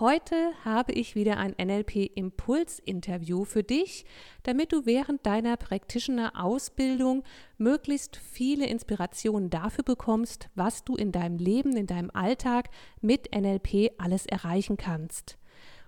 Heute habe ich wieder ein NLP-Impuls-Interview für dich, damit du während deiner Practitioner-Ausbildung möglichst viele Inspirationen dafür bekommst, was du in deinem Leben, in deinem Alltag mit NLP alles erreichen kannst.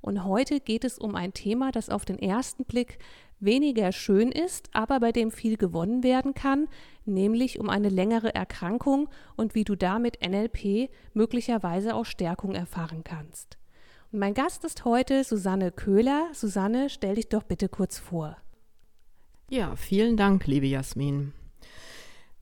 Und heute geht es um ein Thema, das auf den ersten Blick weniger schön ist, aber bei dem viel gewonnen werden kann, nämlich um eine längere Erkrankung und wie du damit NLP möglicherweise auch Stärkung erfahren kannst. Mein Gast ist heute Susanne Köhler. Susanne, stell dich doch bitte kurz vor. Ja, vielen Dank, liebe Jasmin.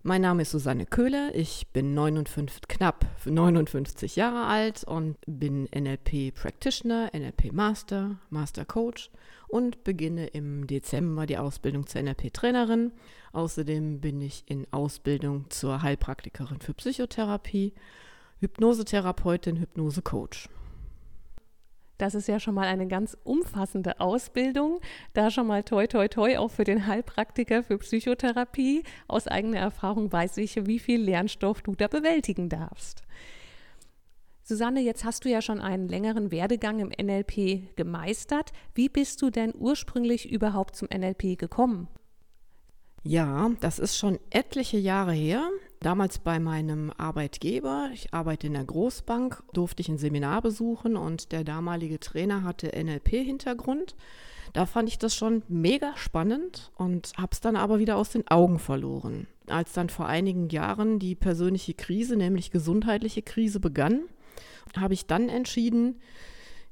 Mein Name ist Susanne Köhler, ich bin 59, knapp 59 Jahre alt und bin NLP Practitioner, NLP Master, Master Coach und beginne im Dezember die Ausbildung zur NLP Trainerin. Außerdem bin ich in Ausbildung zur Heilpraktikerin für Psychotherapie, Hypnosetherapeutin, Hypnose Coach. Das ist ja schon mal eine ganz umfassende Ausbildung. Da schon mal toi, toi, toi, auch für den Heilpraktiker für Psychotherapie. Aus eigener Erfahrung weiß ich, wie viel Lernstoff du da bewältigen darfst. Susanne, jetzt hast du ja schon einen längeren Werdegang im NLP gemeistert. Wie bist du denn ursprünglich überhaupt zum NLP gekommen? Ja, das ist schon etliche Jahre her. Damals bei meinem Arbeitgeber, ich arbeite in der Großbank, durfte ich ein Seminar besuchen und der damalige Trainer hatte NLP-Hintergrund. Da fand ich das schon mega spannend und habe es dann aber wieder aus den Augen verloren. Als dann vor einigen Jahren die persönliche Krise, nämlich gesundheitliche Krise begann, habe ich dann entschieden,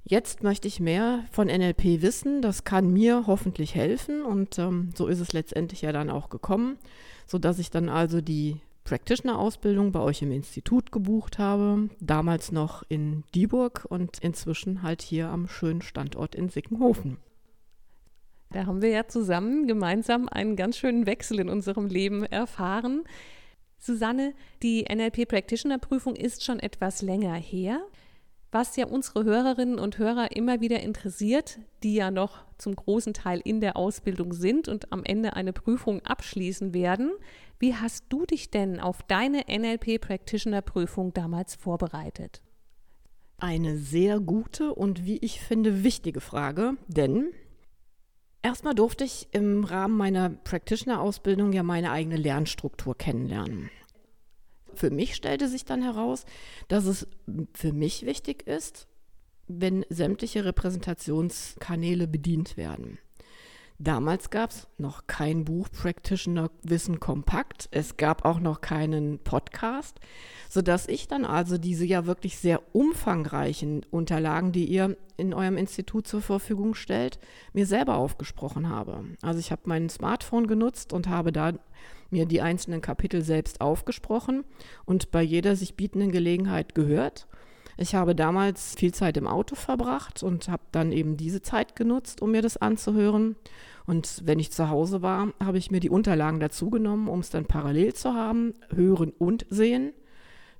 jetzt möchte ich mehr von NLP wissen. Das kann mir hoffentlich helfen und ähm, so ist es letztendlich ja dann auch gekommen, sodass ich dann also die Practitioner-Ausbildung bei euch im Institut gebucht habe, damals noch in Dieburg und inzwischen halt hier am schönen Standort in Sickenhofen. Da haben wir ja zusammen gemeinsam einen ganz schönen Wechsel in unserem Leben erfahren. Susanne, die NLP Practitioner Prüfung ist schon etwas länger her. Was ja unsere Hörerinnen und Hörer immer wieder interessiert, die ja noch zum großen Teil in der Ausbildung sind und am Ende eine Prüfung abschließen werden. Wie hast du dich denn auf deine NLP Practitioner Prüfung damals vorbereitet? Eine sehr gute und wie ich finde wichtige Frage, denn erstmal durfte ich im Rahmen meiner Practitioner Ausbildung ja meine eigene Lernstruktur kennenlernen. Für mich stellte sich dann heraus, dass es für mich wichtig ist, wenn sämtliche Repräsentationskanäle bedient werden. Damals gab es noch kein Buch Practitioner Wissen kompakt. Es gab auch noch keinen Podcast, sodass ich dann also diese ja wirklich sehr umfangreichen Unterlagen, die ihr in eurem Institut zur Verfügung stellt, mir selber aufgesprochen habe. Also ich habe mein Smartphone genutzt und habe da mir die einzelnen Kapitel selbst aufgesprochen und bei jeder sich bietenden Gelegenheit gehört. Ich habe damals viel Zeit im Auto verbracht und habe dann eben diese Zeit genutzt, um mir das anzuhören. Und wenn ich zu Hause war, habe ich mir die Unterlagen dazu genommen, um es dann parallel zu haben, hören und sehen.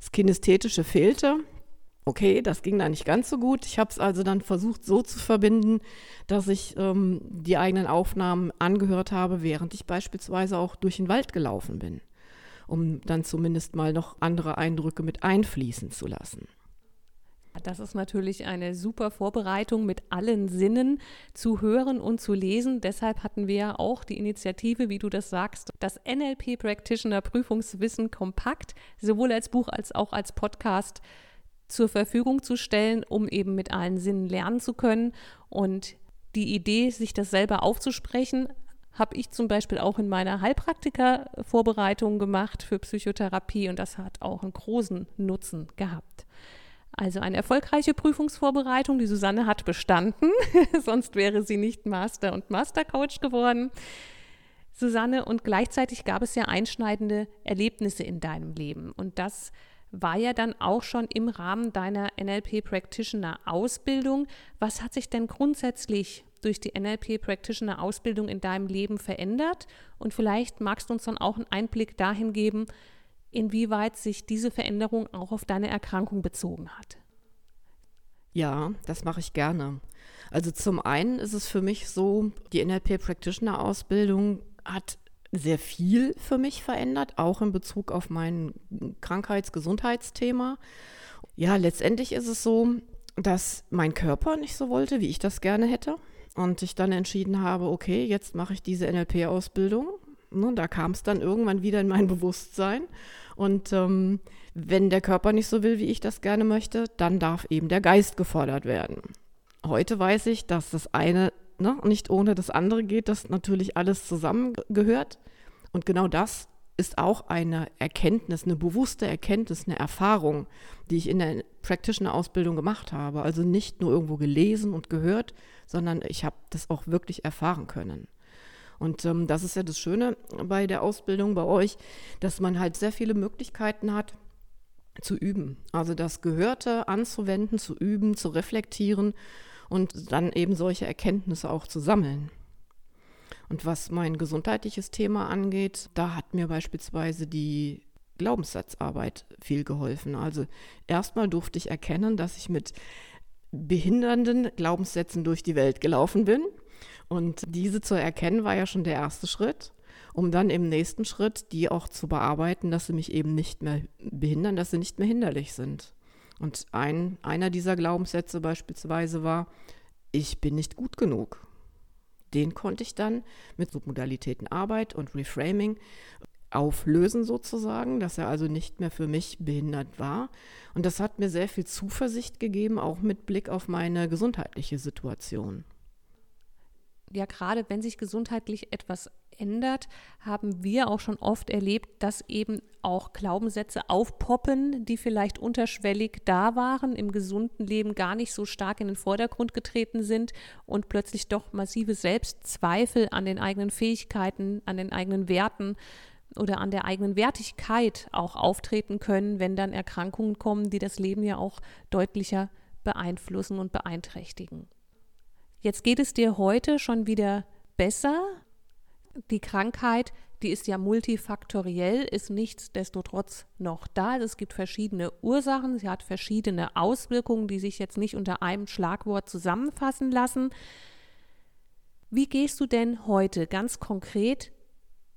Das Kinästhetische fehlte. Okay, das ging da nicht ganz so gut. Ich habe es also dann versucht so zu verbinden, dass ich ähm, die eigenen Aufnahmen angehört habe, während ich beispielsweise auch durch den Wald gelaufen bin, um dann zumindest mal noch andere Eindrücke mit einfließen zu lassen. Das ist natürlich eine super Vorbereitung mit allen Sinnen zu hören und zu lesen. Deshalb hatten wir auch die Initiative, wie du das sagst, das NLP Practitioner Prüfungswissen kompakt, sowohl als Buch als auch als Podcast zur Verfügung zu stellen, um eben mit allen Sinnen lernen zu können. Und die Idee, sich das selber aufzusprechen, habe ich zum Beispiel auch in meiner Heilpraktiker-Vorbereitung gemacht für Psychotherapie und das hat auch einen großen Nutzen gehabt. Also eine erfolgreiche Prüfungsvorbereitung. Die Susanne hat bestanden, sonst wäre sie nicht Master und Mastercoach geworden. Susanne, und gleichzeitig gab es ja einschneidende Erlebnisse in deinem Leben. Und das war ja dann auch schon im Rahmen deiner NLP Practitioner Ausbildung. Was hat sich denn grundsätzlich durch die NLP Practitioner Ausbildung in deinem Leben verändert? Und vielleicht magst du uns dann auch einen Einblick dahin geben, inwieweit sich diese Veränderung auch auf deine Erkrankung bezogen hat. Ja, das mache ich gerne. Also zum einen ist es für mich so, die NLP Practitioner Ausbildung hat sehr viel für mich verändert, auch in Bezug auf mein Krankheits-Gesundheitsthema. Ja, letztendlich ist es so, dass mein Körper nicht so wollte, wie ich das gerne hätte. Und ich dann entschieden habe, okay, jetzt mache ich diese NLP-Ausbildung. Ne, da kam es dann irgendwann wieder in mein Bewusstsein. Und ähm, wenn der Körper nicht so will, wie ich das gerne möchte, dann darf eben der Geist gefordert werden. Heute weiß ich, dass das eine ne, nicht ohne das andere geht, dass natürlich alles zusammengehört. Und genau das ist auch eine Erkenntnis, eine bewusste Erkenntnis, eine Erfahrung, die ich in der Practitioner-Ausbildung gemacht habe. Also nicht nur irgendwo gelesen und gehört, sondern ich habe das auch wirklich erfahren können. Und ähm, das ist ja das Schöne bei der Ausbildung bei euch, dass man halt sehr viele Möglichkeiten hat zu üben. Also das Gehörte anzuwenden, zu üben, zu reflektieren und dann eben solche Erkenntnisse auch zu sammeln. Und was mein gesundheitliches Thema angeht, da hat mir beispielsweise die Glaubenssatzarbeit viel geholfen. Also erstmal durfte ich erkennen, dass ich mit behindernden Glaubenssätzen durch die Welt gelaufen bin. Und diese zu erkennen war ja schon der erste Schritt, um dann im nächsten Schritt die auch zu bearbeiten, dass sie mich eben nicht mehr behindern, dass sie nicht mehr hinderlich sind. Und ein, einer dieser Glaubenssätze beispielsweise war, ich bin nicht gut genug den konnte ich dann mit Submodalitäten Arbeit und Reframing auflösen sozusagen, dass er also nicht mehr für mich behindert war. Und das hat mir sehr viel Zuversicht gegeben, auch mit Blick auf meine gesundheitliche Situation. Ja, gerade wenn sich gesundheitlich etwas ändert, haben wir auch schon oft erlebt, dass eben auch Glaubenssätze aufpoppen, die vielleicht unterschwellig da waren, im gesunden Leben gar nicht so stark in den Vordergrund getreten sind und plötzlich doch massive Selbstzweifel an den eigenen Fähigkeiten, an den eigenen Werten oder an der eigenen Wertigkeit auch auftreten können, wenn dann Erkrankungen kommen, die das Leben ja auch deutlicher beeinflussen und beeinträchtigen. Jetzt geht es dir heute schon wieder besser die Krankheit, die ist ja multifaktoriell, ist nichtsdestotrotz noch da. Es gibt verschiedene Ursachen, sie hat verschiedene Auswirkungen, die sich jetzt nicht unter einem Schlagwort zusammenfassen lassen. Wie gehst du denn heute ganz konkret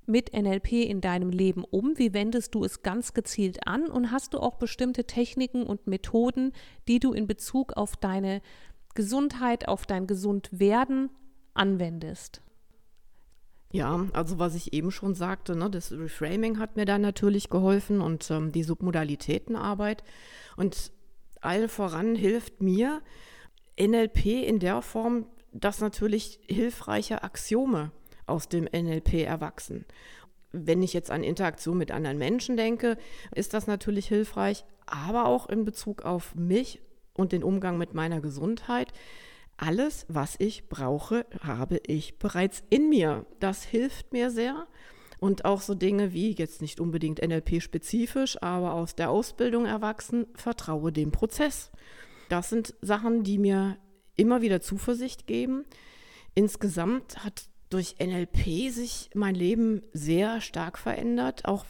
mit NLP in deinem Leben um? Wie wendest du es ganz gezielt an? Und hast du auch bestimmte Techniken und Methoden, die du in Bezug auf deine Gesundheit, auf dein Gesundwerden anwendest? Ja, also was ich eben schon sagte, ne, das Reframing hat mir da natürlich geholfen und ähm, die Submodalitätenarbeit. Und allen voran hilft mir NLP in der Form, dass natürlich hilfreiche Axiome aus dem NLP erwachsen. Wenn ich jetzt an Interaktion mit anderen Menschen denke, ist das natürlich hilfreich, aber auch in Bezug auf mich und den Umgang mit meiner Gesundheit alles, was ich brauche, habe ich bereits in mir. Das hilft mir sehr. Und auch so Dinge wie, jetzt nicht unbedingt NLP-spezifisch, aber aus der Ausbildung erwachsen, vertraue dem Prozess. Das sind Sachen, die mir immer wieder Zuversicht geben. Insgesamt hat durch NLP sich mein Leben sehr stark verändert, auch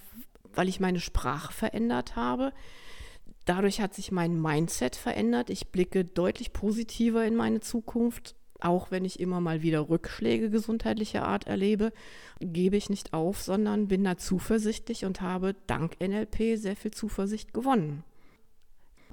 weil ich meine Sprache verändert habe. Dadurch hat sich mein Mindset verändert. Ich blicke deutlich positiver in meine Zukunft. Auch wenn ich immer mal wieder Rückschläge gesundheitlicher Art erlebe, gebe ich nicht auf, sondern bin da zuversichtlich und habe dank NLP sehr viel Zuversicht gewonnen.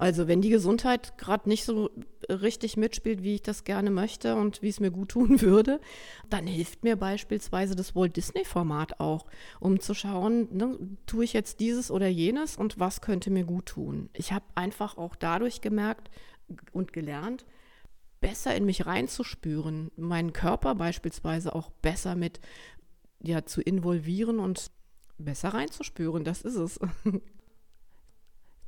Also wenn die Gesundheit gerade nicht so richtig mitspielt, wie ich das gerne möchte und wie es mir gut tun würde, dann hilft mir beispielsweise das Walt Disney-Format auch, um zu schauen, ne, tue ich jetzt dieses oder jenes und was könnte mir gut tun. Ich habe einfach auch dadurch gemerkt und gelernt, besser in mich reinzuspüren, meinen Körper beispielsweise auch besser mit ja, zu involvieren und besser reinzuspüren. Das ist es.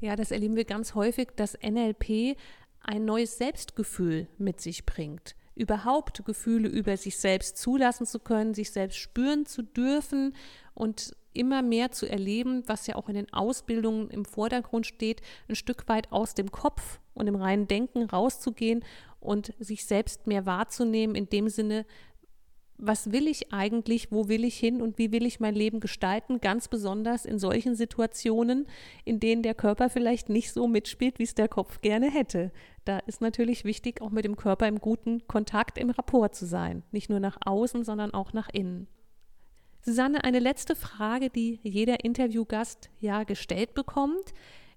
Ja, das erleben wir ganz häufig, dass NLP ein neues Selbstgefühl mit sich bringt. Überhaupt Gefühle über sich selbst zulassen zu können, sich selbst spüren zu dürfen und immer mehr zu erleben, was ja auch in den Ausbildungen im Vordergrund steht, ein Stück weit aus dem Kopf und im reinen Denken rauszugehen und sich selbst mehr wahrzunehmen, in dem Sinne, was will ich eigentlich, wo will ich hin und wie will ich mein Leben gestalten, ganz besonders in solchen Situationen, in denen der Körper vielleicht nicht so mitspielt, wie es der Kopf gerne hätte. Da ist natürlich wichtig, auch mit dem Körper im guten Kontakt, im Rapport zu sein, nicht nur nach außen, sondern auch nach innen. Susanne, eine letzte Frage, die jeder Interviewgast ja gestellt bekommt.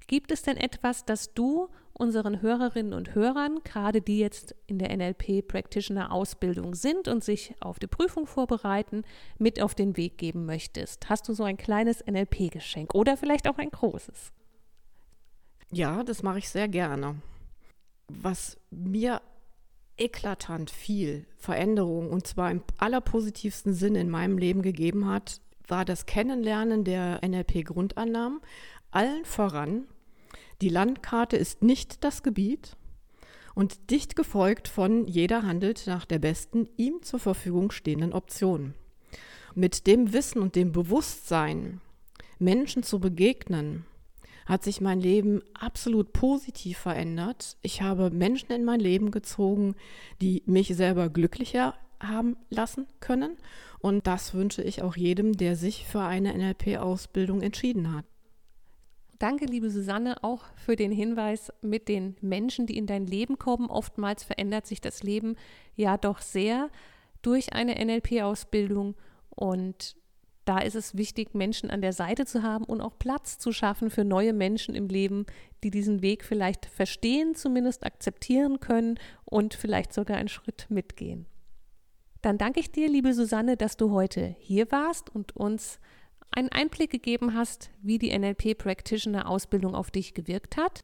Gibt es denn etwas, das du unseren Hörerinnen und Hörern, gerade die jetzt in der NLP Practitioner Ausbildung sind und sich auf die Prüfung vorbereiten, mit auf den Weg geben möchtest? Hast du so ein kleines NLP-Geschenk oder vielleicht auch ein großes? Ja, das mache ich sehr gerne. Was mir eklatant viel Veränderung und zwar im allerpositivsten Sinn in meinem Leben gegeben hat, war das Kennenlernen der NLP-Grundannahmen, allen voran die Landkarte ist nicht das Gebiet und dicht gefolgt von jeder handelt nach der besten ihm zur Verfügung stehenden Option. Mit dem Wissen und dem Bewusstsein, Menschen zu begegnen, hat sich mein Leben absolut positiv verändert. Ich habe Menschen in mein Leben gezogen, die mich selber glücklicher haben lassen können. Und das wünsche ich auch jedem, der sich für eine NLP-Ausbildung entschieden hat. Danke, liebe Susanne, auch für den Hinweis mit den Menschen, die in dein Leben kommen. Oftmals verändert sich das Leben ja doch sehr durch eine NLP-Ausbildung und da ist es wichtig, Menschen an der Seite zu haben und auch Platz zu schaffen für neue Menschen im Leben, die diesen Weg vielleicht verstehen, zumindest akzeptieren können und vielleicht sogar einen Schritt mitgehen. Dann danke ich dir, liebe Susanne, dass du heute hier warst und uns einen Einblick gegeben hast, wie die NLP Practitioner Ausbildung auf dich gewirkt hat.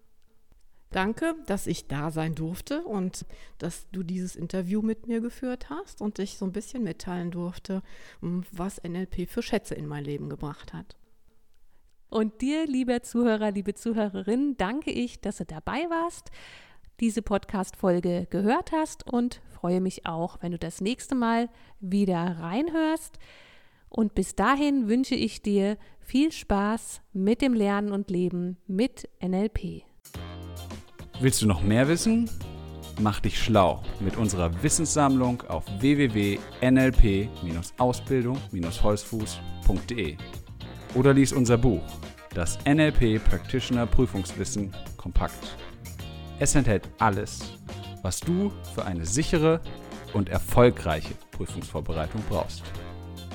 Danke, dass ich da sein durfte und dass du dieses Interview mit mir geführt hast und ich so ein bisschen mitteilen durfte, was NLP für Schätze in mein Leben gebracht hat. Und dir, lieber Zuhörer, liebe Zuhörerin, danke ich, dass du dabei warst, diese Podcast-Folge gehört hast und freue mich auch, wenn du das nächste Mal wieder reinhörst. Und bis dahin wünsche ich dir viel Spaß mit dem Lernen und Leben mit NLP. Willst du noch mehr wissen? Mach dich schlau mit unserer Wissenssammlung auf www.nlp-ausbildung-holzfuß.de oder lies unser Buch, das NLP Practitioner Prüfungswissen kompakt. Es enthält alles, was du für eine sichere und erfolgreiche Prüfungsvorbereitung brauchst.